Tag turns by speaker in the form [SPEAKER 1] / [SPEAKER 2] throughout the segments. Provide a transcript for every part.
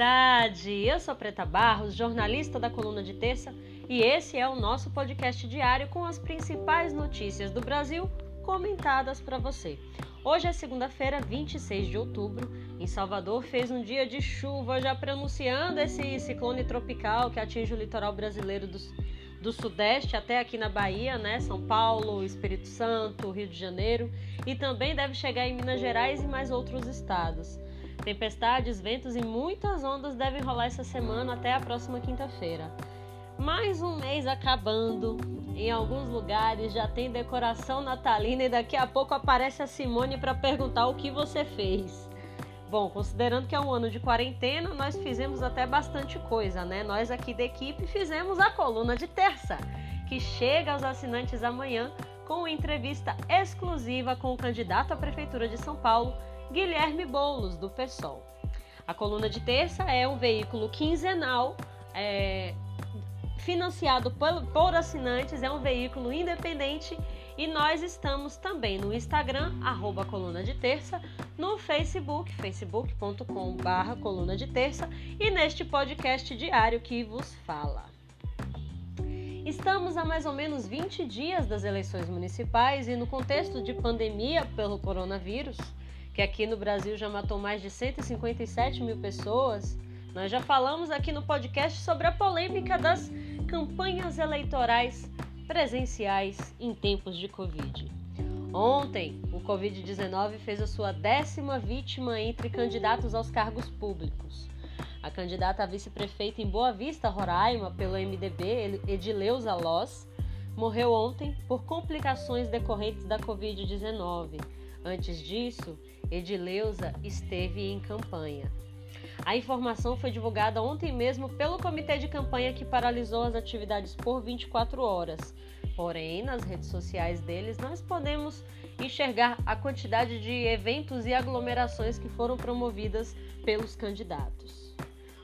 [SPEAKER 1] cidade! Eu sou Preta Barros, jornalista da Coluna de Terça, e esse é o nosso podcast diário com as principais notícias do Brasil comentadas para você. Hoje é segunda-feira, 26 de outubro. Em Salvador fez um dia de chuva, já pronunciando esse ciclone tropical que atinge o litoral brasileiro do, do Sudeste até aqui na Bahia, né? São Paulo, Espírito Santo, Rio de Janeiro, e também deve chegar em Minas Gerais e mais outros estados. Tempestades, ventos e muitas ondas devem rolar essa semana até a próxima quinta-feira. Mais um mês acabando. Em alguns lugares já tem decoração natalina e daqui a pouco aparece a Simone para perguntar o que você fez. Bom, considerando que é um ano de quarentena, nós fizemos até bastante coisa, né? Nós aqui da equipe fizemos a coluna de terça, que chega aos assinantes amanhã com entrevista exclusiva com o candidato à prefeitura de São Paulo, Guilherme Boulos, do PSOL. A coluna de terça é um veículo quinzenal é, financiado por, por, assinantes, é um veículo independente e nós estamos também no Instagram, arroba coluna de terça, no Facebook, facebook.com barra coluna de terça e neste podcast diário que vos fala. Estamos a mais ou menos 20 dias das eleições municipais e no contexto de pandemia pelo coronavírus, que aqui no Brasil já matou mais de 157 mil pessoas, nós já falamos aqui no podcast sobre a polêmica das campanhas eleitorais presenciais em tempos de Covid. Ontem, o Covid-19 fez a sua décima vítima entre candidatos aos cargos públicos. A candidata a vice-prefeita em Boa Vista, Roraima, pelo MDB, Edileuza Loss, morreu ontem por complicações decorrentes da Covid-19. Antes disso, Edileuza esteve em campanha. A informação foi divulgada ontem mesmo pelo comitê de campanha que paralisou as atividades por 24 horas. Porém, nas redes sociais deles, nós podemos enxergar a quantidade de eventos e aglomerações que foram promovidas pelos candidatos.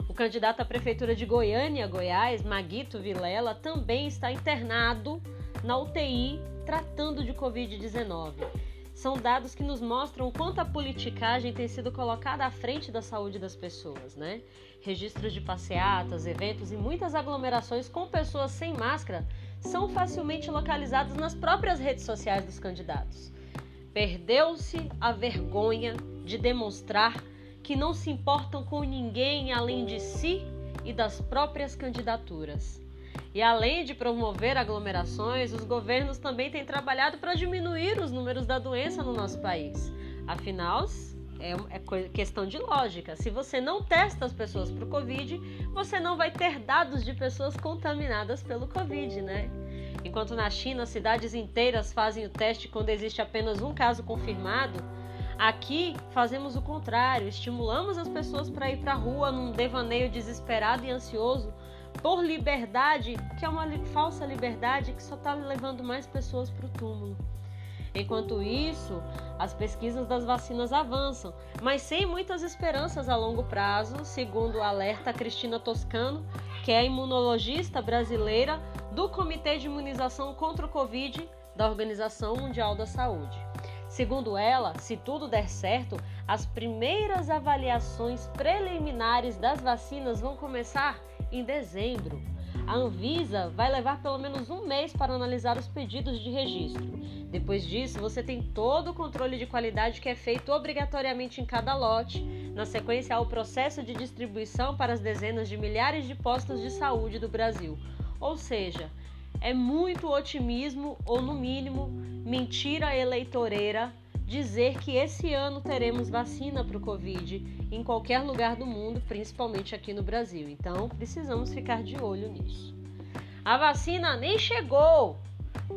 [SPEAKER 1] O candidato à prefeitura de Goiânia, Goiás, Maguito Vilela, também está internado na UTI tratando de Covid-19 são dados que nos mostram quanto a politicagem tem sido colocada à frente da saúde das pessoas, né? Registros de passeatas, eventos e muitas aglomerações com pessoas sem máscara são facilmente localizados nas próprias redes sociais dos candidatos. Perdeu-se a vergonha de demonstrar que não se importam com ninguém além de si e das próprias candidaturas. E além de promover aglomerações, os governos também têm trabalhado para diminuir os números da doença no nosso país. Afinal, é, é questão de lógica. Se você não testa as pessoas para o Covid, você não vai ter dados de pessoas contaminadas pelo Covid, né? Enquanto na China cidades inteiras fazem o teste quando existe apenas um caso confirmado, aqui fazemos o contrário, estimulamos as pessoas para ir para a rua num devaneio desesperado e ansioso por liberdade, que é uma falsa liberdade que só está levando mais pessoas para o túmulo. Enquanto isso, as pesquisas das vacinas avançam, mas sem muitas esperanças a longo prazo, segundo alerta Cristina Toscano, que é imunologista brasileira do Comitê de Imunização contra o Covid da Organização Mundial da Saúde. Segundo ela, se tudo der certo, as primeiras avaliações preliminares das vacinas vão começar em dezembro. A Anvisa vai levar pelo menos um mês para analisar os pedidos de registro. Depois disso, você tem todo o controle de qualidade que é feito obrigatoriamente em cada lote. Na sequência, há o processo de distribuição para as dezenas de milhares de postos de saúde do Brasil. Ou seja, é muito otimismo, ou no mínimo, mentira eleitoreira dizer que esse ano teremos vacina para o Covid em qualquer lugar do mundo, principalmente aqui no Brasil. Então, precisamos ficar de olho nisso. A vacina nem chegou,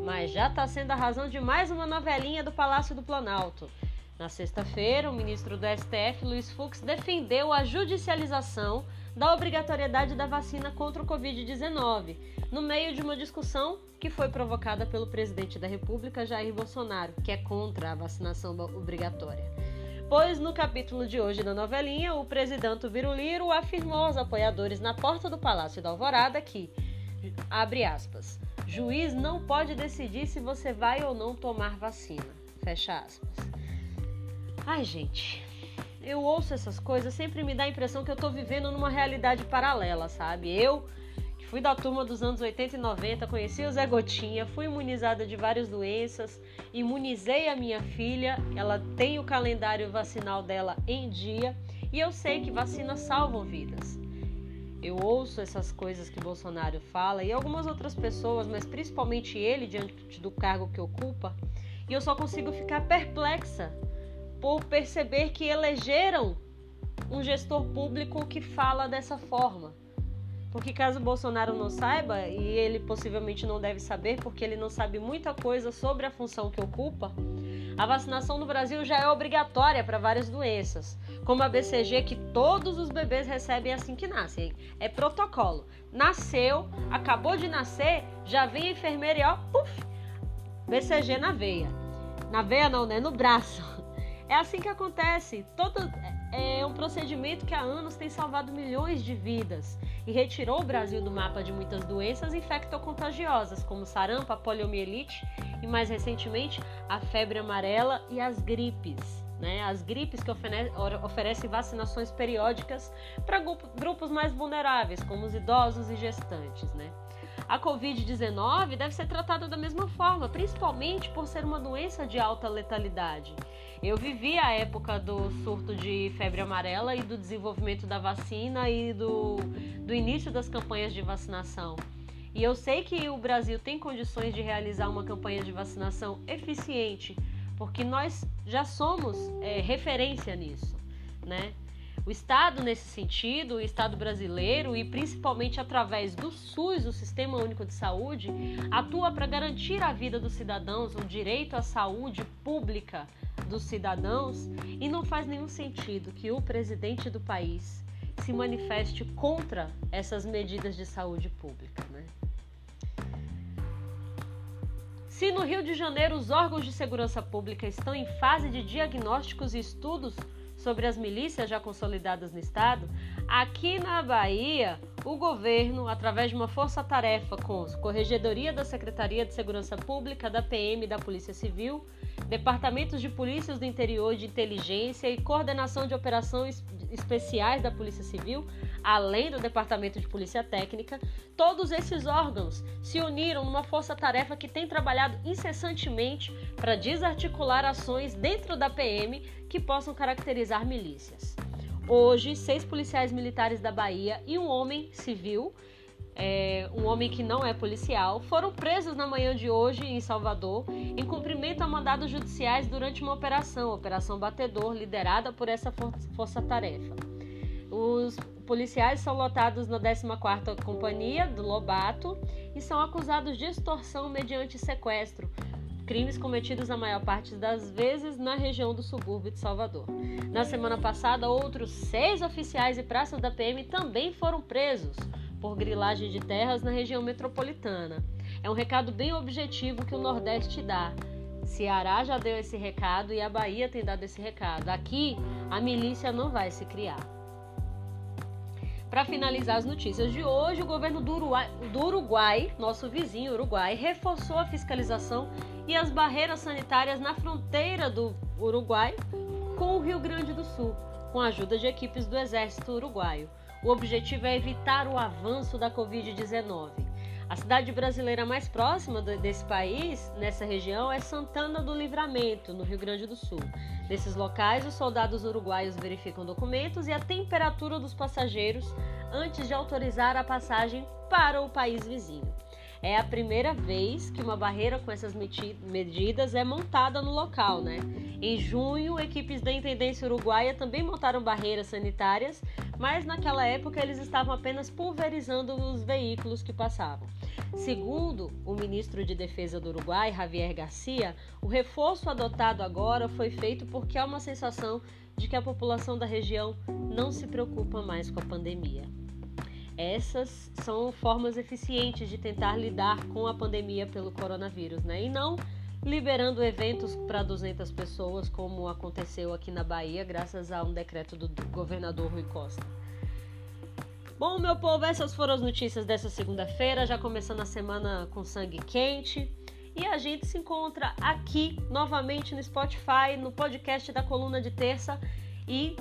[SPEAKER 1] mas já está sendo a razão de mais uma novelinha do Palácio do Planalto. Na sexta-feira, o ministro do STF, Luiz Fux, defendeu a judicialização da obrigatoriedade da vacina contra o Covid-19, no meio de uma discussão que foi provocada pelo presidente da República, Jair Bolsonaro, que é contra a vacinação obrigatória. Pois no capítulo de hoje da novelinha, o presidente Viruliro afirmou aos apoiadores na porta do Palácio da Alvorada que, abre aspas, juiz não pode decidir se você vai ou não tomar vacina, fecha aspas. Ai, gente, eu ouço essas coisas, sempre me dá a impressão que eu tô vivendo numa realidade paralela, sabe? Eu Fui da turma dos anos 80 e 90, conheci o Zé Gotinha, fui imunizada de várias doenças, imunizei a minha filha, ela tem o calendário vacinal dela em dia e eu sei que vacinas salvam vidas. Eu ouço essas coisas que Bolsonaro fala e algumas outras pessoas, mas principalmente ele diante do cargo que ocupa, e eu só consigo ficar perplexa por perceber que elegeram um gestor público que fala dessa forma. Porque caso Bolsonaro não saiba, e ele possivelmente não deve saber, porque ele não sabe muita coisa sobre a função que ocupa, a vacinação no Brasil já é obrigatória para várias doenças, como a BCG que todos os bebês recebem assim que nascem. É protocolo. Nasceu, acabou de nascer, já vem a enfermeira e ó, puf, BCG na veia. Na veia não, né? No braço. É assim que acontece. Todo é um procedimento que há anos tem salvado milhões de vidas e retirou o Brasil do mapa de muitas doenças infectocontagiosas, como sarampo, a poliomielite e, mais recentemente, a febre amarela e as gripes. Né? As gripes que oferecem vacinações periódicas para grupos mais vulneráveis, como os idosos e gestantes. Né? A Covid-19 deve ser tratada da mesma forma, principalmente por ser uma doença de alta letalidade. Eu vivi a época do surto de febre amarela e do desenvolvimento da vacina e do, do início das campanhas de vacinação. E eu sei que o Brasil tem condições de realizar uma campanha de vacinação eficiente, porque nós já somos é, referência nisso, né? O Estado, nesse sentido, o Estado brasileiro, e principalmente através do SUS, o Sistema Único de Saúde, atua para garantir a vida dos cidadãos, o direito à saúde pública, dos cidadãos e não faz nenhum sentido que o presidente do país se manifeste contra essas medidas de saúde pública. Né? Se no Rio de Janeiro os órgãos de segurança pública estão em fase de diagnósticos e estudos sobre as milícias já consolidadas no estado, aqui na Bahia, o governo, através de uma força-tarefa com a Corregedoria da Secretaria de Segurança Pública, da PM e da Polícia Civil, departamentos de polícias do interior de inteligência e coordenação de operações especiais da Polícia Civil, além do Departamento de Polícia Técnica, todos esses órgãos se uniram numa força-tarefa que tem trabalhado incessantemente para desarticular ações dentro da PM que possam caracterizar milícias. Hoje, seis policiais militares da Bahia e um homem civil é, um homem que não é policial, foram presos na manhã de hoje em Salvador em cumprimento a mandados judiciais durante uma operação, Operação Batedor, liderada por essa força-tarefa. Os policiais são lotados na 14ª Companhia do Lobato e são acusados de extorsão mediante sequestro, crimes cometidos a maior parte das vezes na região do subúrbio de Salvador. Na semana passada, outros seis oficiais e praças da PM também foram presos por grilagem de terras na região metropolitana. É um recado bem objetivo que o Nordeste dá. Ceará já deu esse recado e a Bahia tem dado esse recado. Aqui, a milícia não vai se criar. Para finalizar as notícias de hoje, o governo do Uruguai, do Uruguai, nosso vizinho Uruguai, reforçou a fiscalização e as barreiras sanitárias na fronteira do Uruguai com o Rio Grande do Sul, com a ajuda de equipes do Exército Uruguaio. O objetivo é evitar o avanço da Covid-19. A cidade brasileira mais próxima desse país, nessa região, é Santana do Livramento, no Rio Grande do Sul. Nesses locais, os soldados uruguaios verificam documentos e a temperatura dos passageiros antes de autorizar a passagem para o país vizinho. É a primeira vez que uma barreira com essas medidas é montada no local, né? Em junho, equipes da Intendência Uruguaia também montaram barreiras sanitárias, mas naquela época eles estavam apenas pulverizando os veículos que passavam. Segundo o ministro de Defesa do Uruguai, Javier Garcia, o reforço adotado agora foi feito porque há uma sensação de que a população da região não se preocupa mais com a pandemia. Essas são formas eficientes de tentar lidar com a pandemia pelo coronavírus, né? E não liberando eventos para 200 pessoas, como aconteceu aqui na Bahia, graças a um decreto do governador Rui Costa. Bom, meu povo, essas foram as notícias dessa segunda-feira, já começando a semana com sangue quente. E a gente se encontra aqui novamente no Spotify, no podcast da Coluna de Terça E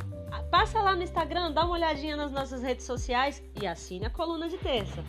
[SPEAKER 1] passa lá no Instagram, dá uma olhadinha nas nossas redes sociais e assine a coluna de terça.